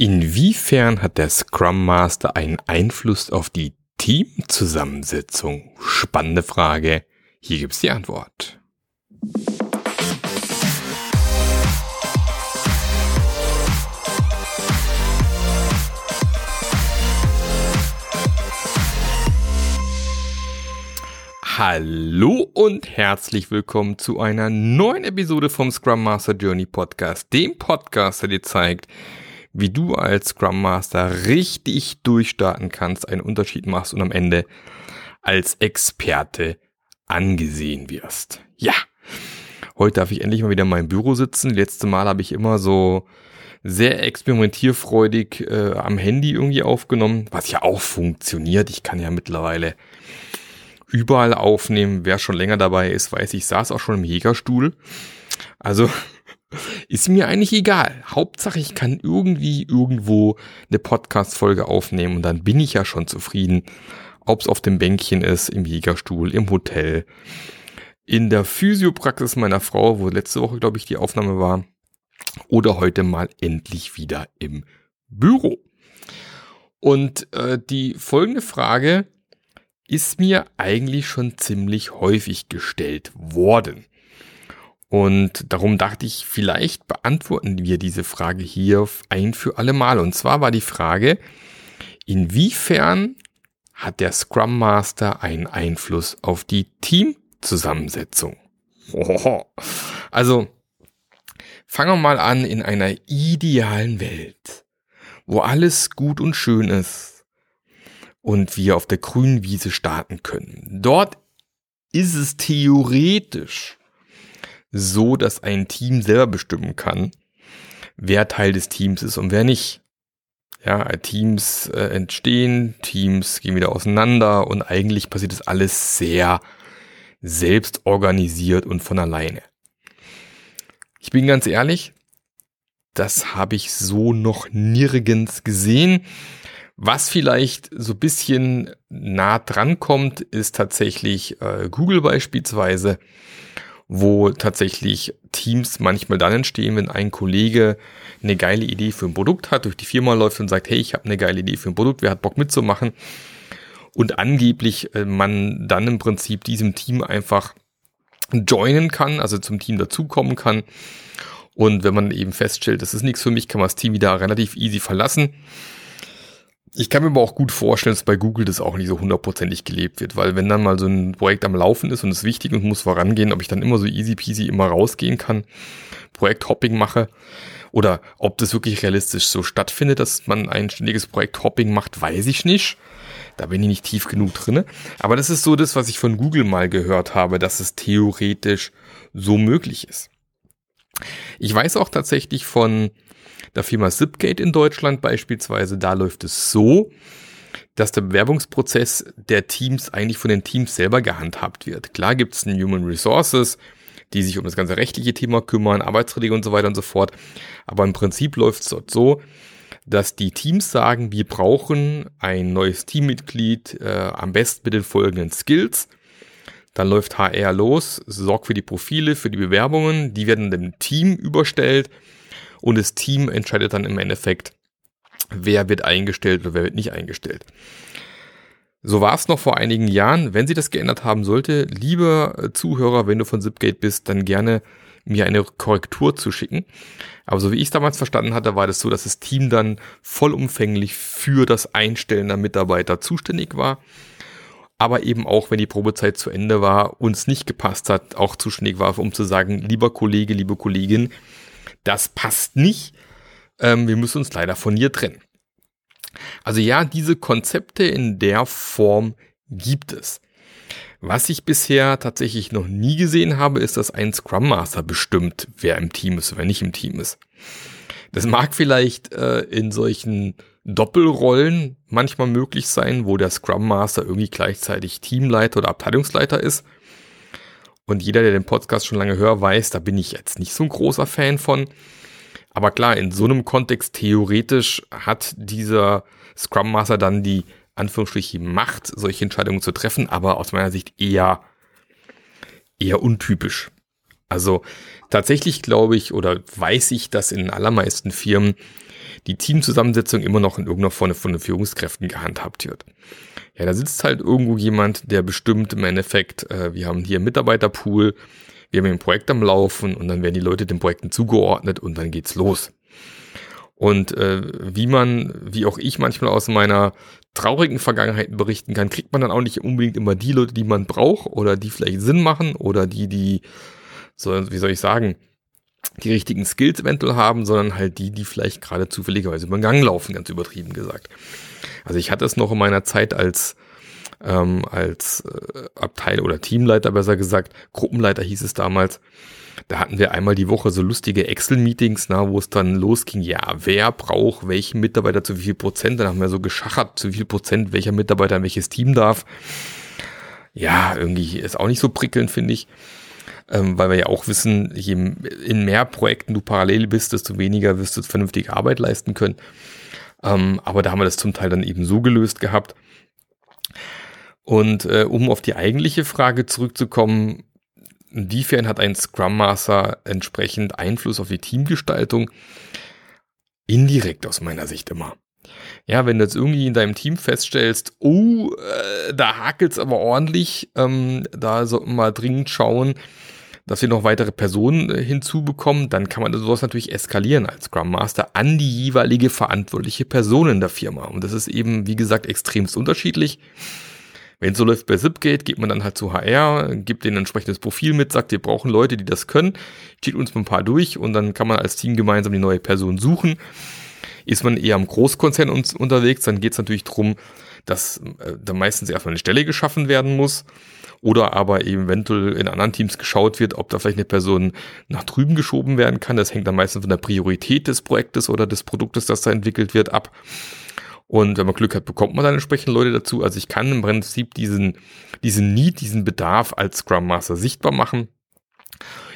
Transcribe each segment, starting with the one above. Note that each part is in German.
Inwiefern hat der Scrum Master einen Einfluss auf die Teamzusammensetzung? Spannende Frage. Hier gibt's die Antwort. Hallo und herzlich willkommen zu einer neuen Episode vom Scrum Master Journey Podcast, dem Podcast, der dir zeigt, wie du als Scrum Master richtig durchstarten kannst, einen Unterschied machst und am Ende als Experte angesehen wirst. Ja, heute darf ich endlich mal wieder in meinem Büro sitzen. Letzte Mal habe ich immer so sehr experimentierfreudig äh, am Handy irgendwie aufgenommen, was ja auch funktioniert. Ich kann ja mittlerweile überall aufnehmen. Wer schon länger dabei ist, weiß, ich saß auch schon im Jägerstuhl. Also ist mir eigentlich egal. Hauptsache, ich kann irgendwie irgendwo eine Podcast-Folge aufnehmen und dann bin ich ja schon zufrieden. Ob es auf dem Bänkchen ist, im Jägerstuhl, im Hotel, in der Physiopraxis meiner Frau, wo letzte Woche, glaube ich, die Aufnahme war, oder heute mal endlich wieder im Büro. Und äh, die folgende Frage ist mir eigentlich schon ziemlich häufig gestellt worden. Und darum dachte ich, vielleicht beantworten wir diese Frage hier ein für alle Mal. Und zwar war die Frage, inwiefern hat der Scrum Master einen Einfluss auf die Teamzusammensetzung? Also, fangen wir mal an in einer idealen Welt, wo alles gut und schön ist und wir auf der grünen Wiese starten können. Dort ist es theoretisch so, dass ein Team selber bestimmen kann, wer Teil des Teams ist und wer nicht. Ja, Teams äh, entstehen, Teams gehen wieder auseinander und eigentlich passiert das alles sehr selbst organisiert und von alleine. Ich bin ganz ehrlich, das habe ich so noch nirgends gesehen. Was vielleicht so bisschen nah dran kommt, ist tatsächlich äh, Google beispielsweise wo tatsächlich Teams manchmal dann entstehen, wenn ein Kollege eine geile Idee für ein Produkt hat, durch die Firma läuft und sagt, hey, ich habe eine geile Idee für ein Produkt, wer hat Bock mitzumachen? Und angeblich äh, man dann im Prinzip diesem Team einfach joinen kann, also zum Team dazukommen kann. Und wenn man eben feststellt, das ist nichts für mich, kann man das Team wieder relativ easy verlassen. Ich kann mir aber auch gut vorstellen, dass bei Google das auch nicht so hundertprozentig gelebt wird, weil wenn dann mal so ein Projekt am Laufen ist und es wichtig und muss vorangehen, ob ich dann immer so easy peasy immer rausgehen kann, Projekthopping mache oder ob das wirklich realistisch so stattfindet, dass man ein ständiges Projekthopping macht, weiß ich nicht. Da bin ich nicht tief genug drinne. Aber das ist so das, was ich von Google mal gehört habe, dass es theoretisch so möglich ist. Ich weiß auch tatsächlich von der Firma Zipgate in Deutschland beispielsweise, da läuft es so, dass der Bewerbungsprozess der Teams eigentlich von den Teams selber gehandhabt wird. Klar gibt es ein Human Resources, die sich um das ganze rechtliche Thema kümmern, Arbeitsverträge und so weiter und so fort. Aber im Prinzip läuft es dort so, dass die Teams sagen, wir brauchen ein neues Teammitglied, äh, am besten mit den folgenden Skills. Dann läuft HR los, sorgt für die Profile, für die Bewerbungen, die werden dem Team überstellt und das Team entscheidet dann im Endeffekt, wer wird eingestellt oder wer wird nicht eingestellt. So war es noch vor einigen Jahren. Wenn sie das geändert haben sollte, lieber Zuhörer, wenn du von Zipgate bist, dann gerne mir eine Korrektur zu schicken. Aber so wie ich es damals verstanden hatte, war das so, dass das Team dann vollumfänglich für das Einstellen der Mitarbeiter zuständig war. Aber eben auch, wenn die Probezeit zu Ende war, uns nicht gepasst hat, auch zuständig war, um zu sagen, lieber Kollege, liebe Kollegin, das passt nicht. Ähm, wir müssen uns leider von ihr trennen. Also ja, diese Konzepte in der Form gibt es. Was ich bisher tatsächlich noch nie gesehen habe, ist, dass ein Scrum Master bestimmt, wer im Team ist wer nicht im Team ist. Das mag vielleicht äh, in solchen Doppelrollen manchmal möglich sein, wo der Scrum Master irgendwie gleichzeitig Teamleiter oder Abteilungsleiter ist. Und jeder, der den Podcast schon lange hört, weiß, da bin ich jetzt nicht so ein großer Fan von. Aber klar, in so einem Kontext theoretisch hat dieser Scrum Master dann die Anführungsstriche Macht, solche Entscheidungen zu treffen, aber aus meiner Sicht eher, eher untypisch. Also tatsächlich glaube ich oder weiß ich, dass in allermeisten Firmen die Teamzusammensetzung immer noch in irgendeiner Form von den Führungskräften gehandhabt wird. Ja, da sitzt halt irgendwo jemand, der bestimmt im Endeffekt, äh, wir haben hier einen Mitarbeiterpool, wir haben ein Projekt am Laufen und dann werden die Leute den Projekten zugeordnet und dann geht's los. Und äh, wie man, wie auch ich manchmal aus meiner traurigen Vergangenheit berichten kann, kriegt man dann auch nicht unbedingt immer die Leute, die man braucht oder die vielleicht Sinn machen oder die, die, so, wie soll ich sagen, die richtigen Skills eventuell haben, sondern halt die, die vielleicht gerade zufälligerweise über den Gang laufen, ganz übertrieben gesagt. Also ich hatte es noch in meiner Zeit als ähm, als äh, Abteil oder Teamleiter besser gesagt, Gruppenleiter hieß es damals. Da hatten wir einmal die Woche so lustige Excel-Meetings, na, wo es dann losging, ja, wer braucht welchen Mitarbeiter zu wie viel Prozent? Dann haben wir so geschachert, zu wie viel Prozent welcher Mitarbeiter in welches Team darf. Ja, irgendwie ist auch nicht so prickelnd, finde ich. Ähm, weil wir ja auch wissen, je in mehr Projekten du parallel bist, desto weniger wirst du vernünftige Arbeit leisten können. Ähm, aber da haben wir das zum Teil dann eben so gelöst gehabt. Und äh, um auf die eigentliche Frage zurückzukommen, inwiefern hat ein Scrum Master entsprechend Einfluss auf die Teamgestaltung? Indirekt aus meiner Sicht immer. Ja, wenn du jetzt irgendwie in deinem Team feststellst, oh, äh, da hakelt's aber ordentlich, ähm, da sollten wir mal dringend schauen, dass wir noch weitere Personen äh, hinzubekommen, dann kann man sowas natürlich eskalieren als Scrum Master an die jeweilige verantwortliche Person in der Firma. Und das ist eben, wie gesagt, extremst unterschiedlich. Wenn es so läuft bei Zipgate, geht man dann halt zu HR, gibt denen ein entsprechendes Profil mit, sagt, wir brauchen Leute, die das können, zieht uns ein paar durch und dann kann man als Team gemeinsam die neue Person suchen. Ist man eher am Großkonzern uns unterwegs, dann geht es natürlich darum, dass äh, da meistens erstmal eine Stelle geschaffen werden muss oder aber eventuell in anderen Teams geschaut wird, ob da vielleicht eine Person nach drüben geschoben werden kann. Das hängt dann meistens von der Priorität des Projektes oder des Produktes, das da entwickelt wird, ab. Und wenn man Glück hat, bekommt man dann entsprechend Leute dazu. Also ich kann im Prinzip diesen, diesen Need, diesen Bedarf als Scrum Master sichtbar machen,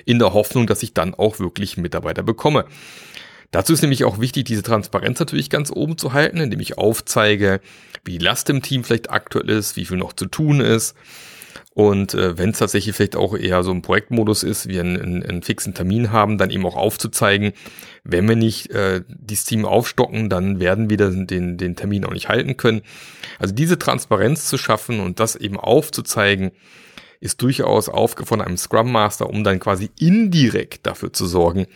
in der Hoffnung, dass ich dann auch wirklich Mitarbeiter bekomme. Dazu ist nämlich auch wichtig, diese Transparenz natürlich ganz oben zu halten, indem ich aufzeige, wie die Last im Team vielleicht aktuell ist, wie viel noch zu tun ist, und äh, wenn es tatsächlich vielleicht auch eher so ein Projektmodus ist, wir einen, einen, einen fixen Termin haben, dann eben auch aufzuzeigen, wenn wir nicht äh, dieses Team aufstocken, dann werden wir den, den Termin auch nicht halten können. Also diese Transparenz zu schaffen und das eben aufzuzeigen, ist durchaus Aufgabe von einem Scrum Master, um dann quasi indirekt dafür zu sorgen,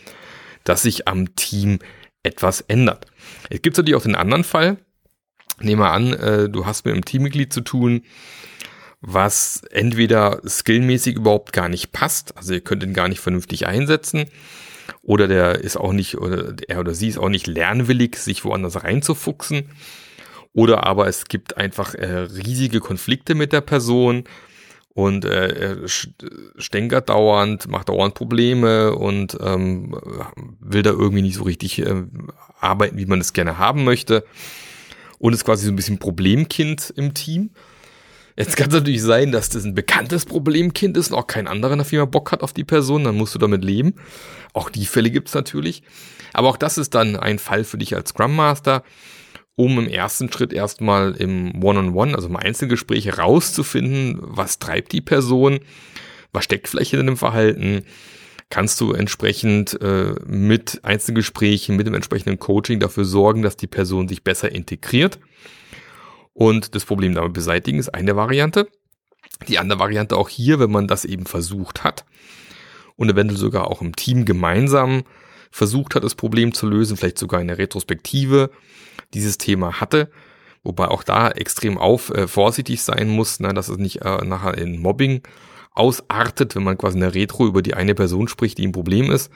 dass sich am Team etwas ändert. Es gibt natürlich auch den anderen Fall. Nehmen wir an, äh, du hast mit einem Teammitglied zu tun, was entweder skillmäßig überhaupt gar nicht passt, also ihr könnt ihn gar nicht vernünftig einsetzen, oder der ist auch nicht, oder er oder sie ist auch nicht lernwillig, sich woanders reinzufuchsen. Oder aber es gibt einfach äh, riesige Konflikte mit der Person und äh, er stänkert dauernd, macht dauernd Probleme und ähm, will da irgendwie nicht so richtig äh, arbeiten, wie man es gerne haben möchte. Und ist quasi so ein bisschen Problemkind im Team. Jetzt kann es natürlich sein, dass das ein bekanntes Problemkind ist und auch kein anderer in der Firma Bock hat auf die Person, dann musst du damit leben. Auch die Fälle gibt's natürlich. Aber auch das ist dann ein Fall für dich als Scrum Master, um im ersten Schritt erstmal im One-on-One, -on -One, also im Einzelgespräch herauszufinden, was treibt die Person, was steckt vielleicht in dem Verhalten, kannst du entsprechend äh, mit Einzelgesprächen, mit dem entsprechenden Coaching dafür sorgen, dass die Person sich besser integriert und das Problem damit beseitigen ist eine Variante. Die andere Variante auch hier, wenn man das eben versucht hat und eventuell sogar auch im Team gemeinsam versucht hat, das Problem zu lösen, vielleicht sogar in der Retrospektive dieses Thema hatte, wobei auch da extrem auf äh, vorsichtig sein muss, ne, dass es nicht äh, nachher in Mobbing ausartet, wenn man quasi in der Retro über die eine Person spricht, die ein Problem ist.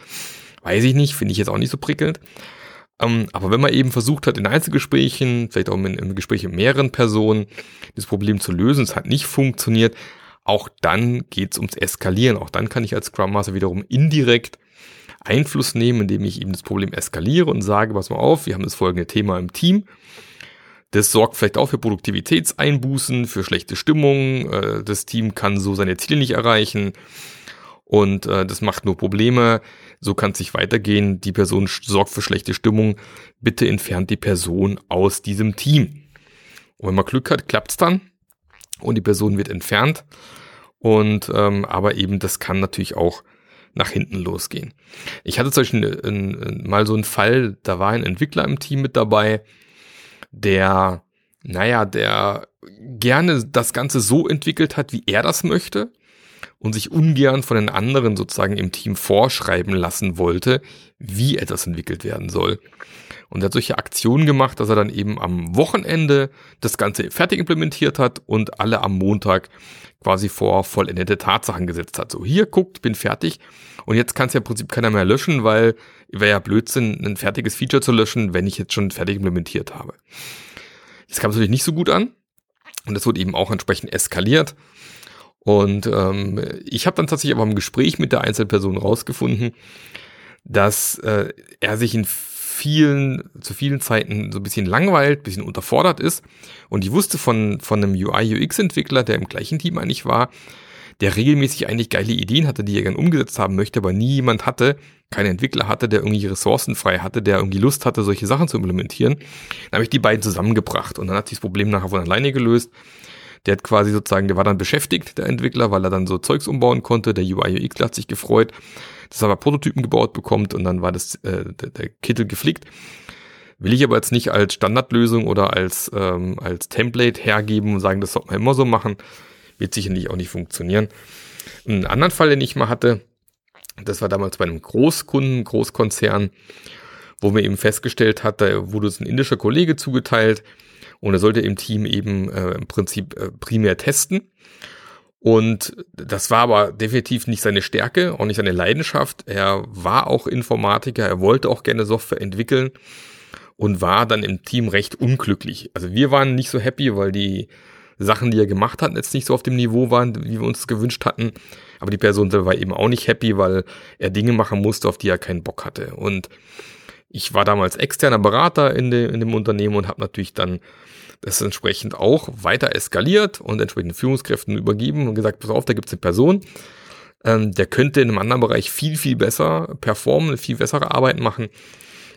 Weiß ich nicht, finde ich jetzt auch nicht so prickelnd. Ähm, aber wenn man eben versucht hat, in Einzelgesprächen, vielleicht auch in, in Gesprächen mit mehreren Personen, das Problem zu lösen, es hat nicht funktioniert, auch dann geht es ums Eskalieren. Auch dann kann ich als Scrum Master wiederum indirekt Einfluss nehmen, indem ich eben das Problem eskaliere und sage, pass mal auf, wir haben das folgende Thema im Team. Das sorgt vielleicht auch für Produktivitätseinbußen, für schlechte Stimmung. Äh, das Team kann so seine Ziele nicht erreichen und äh, das macht nur Probleme. So kann es sich weitergehen. Die Person sorgt für schlechte Stimmung. Bitte entfernt die Person aus diesem Team. Und wenn man Glück hat, klappt's dann und die Person wird entfernt. Und ähm, aber eben das kann natürlich auch nach hinten losgehen. Ich hatte zum Beispiel ein, mal so einen Fall, da war ein Entwickler im Team mit dabei, der, naja, der gerne das Ganze so entwickelt hat, wie er das möchte und sich ungern von den anderen sozusagen im Team vorschreiben lassen wollte, wie etwas entwickelt werden soll. Und er hat solche Aktionen gemacht, dass er dann eben am Wochenende das Ganze fertig implementiert hat und alle am Montag quasi vor vollendete Tatsachen gesetzt hat. So, hier guckt, bin fertig. Und jetzt kann es ja im Prinzip keiner mehr löschen, weil wäre ja Blödsinn, ein fertiges Feature zu löschen, wenn ich jetzt schon fertig implementiert habe. Das kam natürlich nicht so gut an. Und das wurde eben auch entsprechend eskaliert. Und ähm, ich habe dann tatsächlich aber im Gespräch mit der Einzelperson rausgefunden, dass äh, er sich in vielen, zu vielen Zeiten so ein bisschen langweilt, ein bisschen unterfordert ist. Und ich wusste von, von einem UI-UX-Entwickler, der im gleichen Team eigentlich war, der regelmäßig eigentlich geile Ideen hatte, die er gern umgesetzt haben möchte, aber nie jemand hatte, kein Entwickler hatte, der irgendwie Ressourcen frei hatte, der irgendwie Lust hatte, solche Sachen zu implementieren. Dann habe ich die beiden zusammengebracht und dann hat sich das Problem nachher von alleine gelöst. Der hat quasi sozusagen, der war dann beschäftigt, der Entwickler, weil er dann so Zeugs umbauen konnte. Der UI UX hat sich gefreut, dass er aber Prototypen gebaut bekommt und dann war das äh, der, der Kittel geflickt. Will ich aber jetzt nicht als Standardlösung oder als, ähm, als Template hergeben und sagen, das sollte man immer so machen. Wird sicherlich auch nicht funktionieren. Einen anderen Fall, den ich mal hatte, das war damals bei einem Großkunden, Großkonzern, wo mir eben festgestellt hat, da wurde es ein indischer Kollege zugeteilt und er sollte im Team eben äh, im Prinzip äh, primär testen. Und das war aber definitiv nicht seine Stärke, auch nicht seine Leidenschaft. Er war auch Informatiker, er wollte auch gerne Software entwickeln und war dann im Team recht unglücklich. Also wir waren nicht so happy, weil die Sachen, die er gemacht hat, jetzt nicht so auf dem Niveau waren, wie wir uns gewünscht hatten. Aber die Person war eben auch nicht happy, weil er Dinge machen musste, auf die er keinen Bock hatte. Und ich war damals externer Berater in, de, in dem Unternehmen und habe natürlich dann das entsprechend auch weiter eskaliert und entsprechend Führungskräften übergeben und gesagt, pass auf, da gibt es eine Person, ähm, der könnte in einem anderen Bereich viel, viel besser performen, viel bessere Arbeit machen.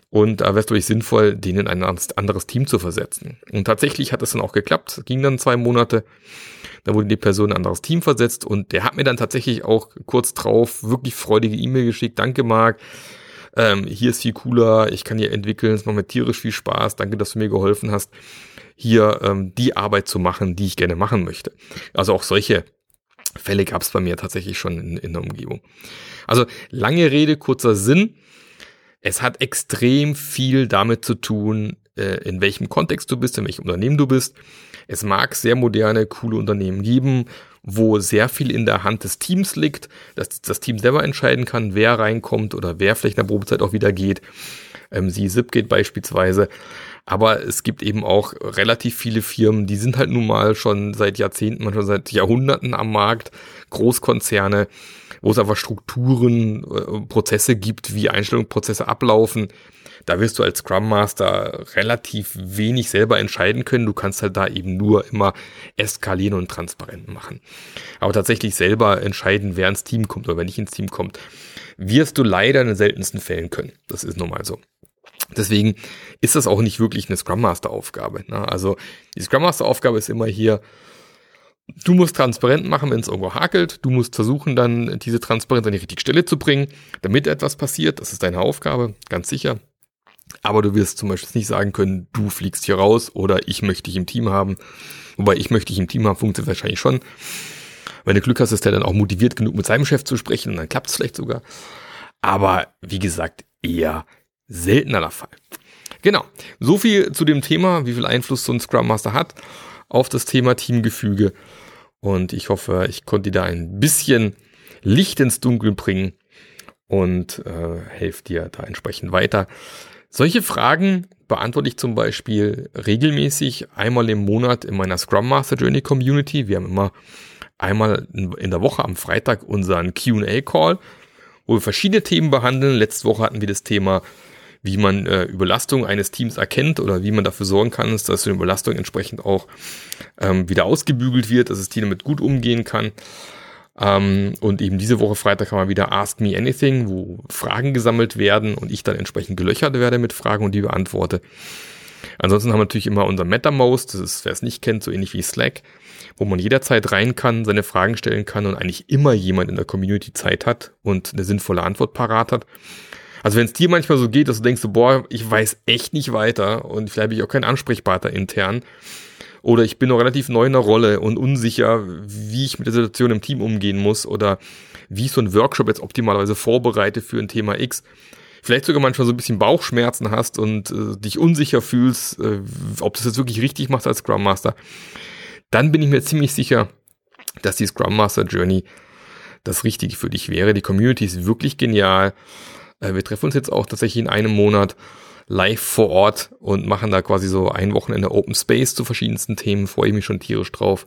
Und da wäre es durch sinnvoll, den in ein anderes Team zu versetzen. Und tatsächlich hat das dann auch geklappt. Ging dann zwei Monate. Da wurde die Person in ein anderes Team versetzt und der hat mir dann tatsächlich auch kurz drauf wirklich freudige E-Mail geschickt. Danke, Marc. Ähm, hier ist viel cooler. Ich kann hier entwickeln. Es macht mir tierisch viel Spaß. Danke, dass du mir geholfen hast hier ähm, die Arbeit zu machen, die ich gerne machen möchte. Also auch solche Fälle gab es bei mir tatsächlich schon in, in der Umgebung. Also lange Rede, kurzer Sinn. Es hat extrem viel damit zu tun, äh, in welchem Kontext du bist, in welchem Unternehmen du bist. Es mag sehr moderne, coole Unternehmen geben, wo sehr viel in der Hand des Teams liegt, dass das Team selber entscheiden kann, wer reinkommt oder wer vielleicht in der Probezeit auch wieder geht. Ähm, sie Zipgate beispielsweise. Aber es gibt eben auch relativ viele Firmen, die sind halt nun mal schon seit Jahrzehnten, manchmal seit Jahrhunderten am Markt, Großkonzerne, wo es einfach Strukturen, äh, Prozesse gibt, wie Einstellungsprozesse ablaufen. Da wirst du als Scrum Master relativ wenig selber entscheiden können. Du kannst halt da eben nur immer eskalieren und transparent machen. Aber tatsächlich selber entscheiden, wer ins Team kommt oder wer nicht ins Team kommt, wirst du leider in den seltensten Fällen können. Das ist nun mal so. Deswegen ist das auch nicht wirklich eine Scrum Master Aufgabe. Ne? Also die Scrum Master Aufgabe ist immer hier, du musst transparent machen, wenn es irgendwo hakelt. Du musst versuchen, dann diese Transparenz an die richtige Stelle zu bringen, damit etwas passiert. Das ist deine Aufgabe, ganz sicher. Aber du wirst zum Beispiel nicht sagen können, du fliegst hier raus oder ich möchte dich im Team haben. Wobei ich möchte dich im Team haben, funktioniert wahrscheinlich schon. Wenn du Glück hast, ist der dann auch motiviert genug, mit seinem Chef zu sprechen und dann klappt es vielleicht sogar. Aber wie gesagt, eher seltener der Fall. Genau, so viel zu dem Thema, wie viel Einfluss so ein Scrum Master hat auf das Thema Teamgefüge. Und ich hoffe, ich konnte dir da ein bisschen Licht ins Dunkel bringen und äh, helfe dir da entsprechend weiter. Solche Fragen beantworte ich zum Beispiel regelmäßig einmal im Monat in meiner Scrum Master Journey Community. Wir haben immer einmal in der Woche am Freitag unseren Q&A Call, wo wir verschiedene Themen behandeln. Letzte Woche hatten wir das Thema wie man äh, Überlastung eines Teams erkennt oder wie man dafür sorgen kann, dass eine Überlastung entsprechend auch ähm, wieder ausgebügelt wird, dass das Team damit gut umgehen kann. Ähm, und eben diese Woche Freitag haben wir wieder Ask Me Anything, wo Fragen gesammelt werden und ich dann entsprechend gelöchert werde mit Fragen und die beantworte. Ansonsten haben wir natürlich immer unser MetaMost, das ist, wer es nicht kennt, so ähnlich wie Slack, wo man jederzeit rein kann, seine Fragen stellen kann und eigentlich immer jemand in der Community Zeit hat und eine sinnvolle Antwort parat hat. Also wenn es dir manchmal so geht, dass du denkst, boah, ich weiß echt nicht weiter und vielleicht habe ich auch keinen Ansprechpartner intern oder ich bin noch relativ neu in der Rolle und unsicher, wie ich mit der Situation im Team umgehen muss oder wie ich so einen Workshop jetzt optimalerweise vorbereite für ein Thema X, vielleicht sogar manchmal so ein bisschen Bauchschmerzen hast und äh, dich unsicher fühlst, äh, ob du das jetzt wirklich richtig machst als Scrum Master, dann bin ich mir ziemlich sicher, dass die Scrum Master Journey das Richtige für dich wäre. Die Community ist wirklich genial. Äh, wir treffen uns jetzt auch tatsächlich in einem Monat live vor Ort und machen da quasi so ein Wochenende Open Space zu verschiedensten Themen. Freue ich mich schon tierisch drauf.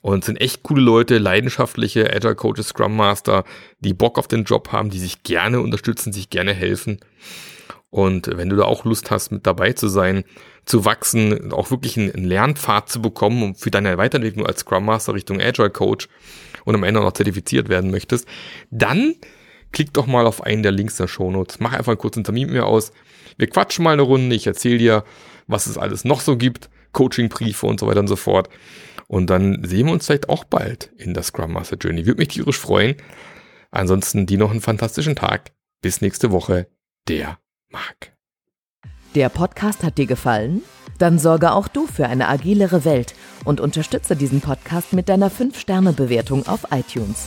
Und sind echt coole Leute, leidenschaftliche Agile Coaches, Scrum Master, die Bock auf den Job haben, die sich gerne unterstützen, sich gerne helfen. Und wenn du da auch Lust hast, mit dabei zu sein, zu wachsen, auch wirklich einen Lernpfad zu bekommen um für deine Weiterentwicklung als Scrum Master Richtung Agile Coach und am Ende noch zertifiziert werden möchtest, dann klick doch mal auf einen der Links der Shownotes. Mach einfach einen kurzen Termin mit mir aus. Wir quatschen mal eine Runde. Ich erzähle dir, was es alles noch so gibt. Coachingbriefe und so weiter und so fort. Und dann sehen wir uns vielleicht auch bald in der Scrum Master Journey. Würde mich tierisch freuen. Ansonsten dir noch einen fantastischen Tag. Bis nächste Woche. Der Marc. Der Podcast hat dir gefallen? Dann sorge auch du für eine agilere Welt und unterstütze diesen Podcast mit deiner 5-Sterne-Bewertung auf iTunes.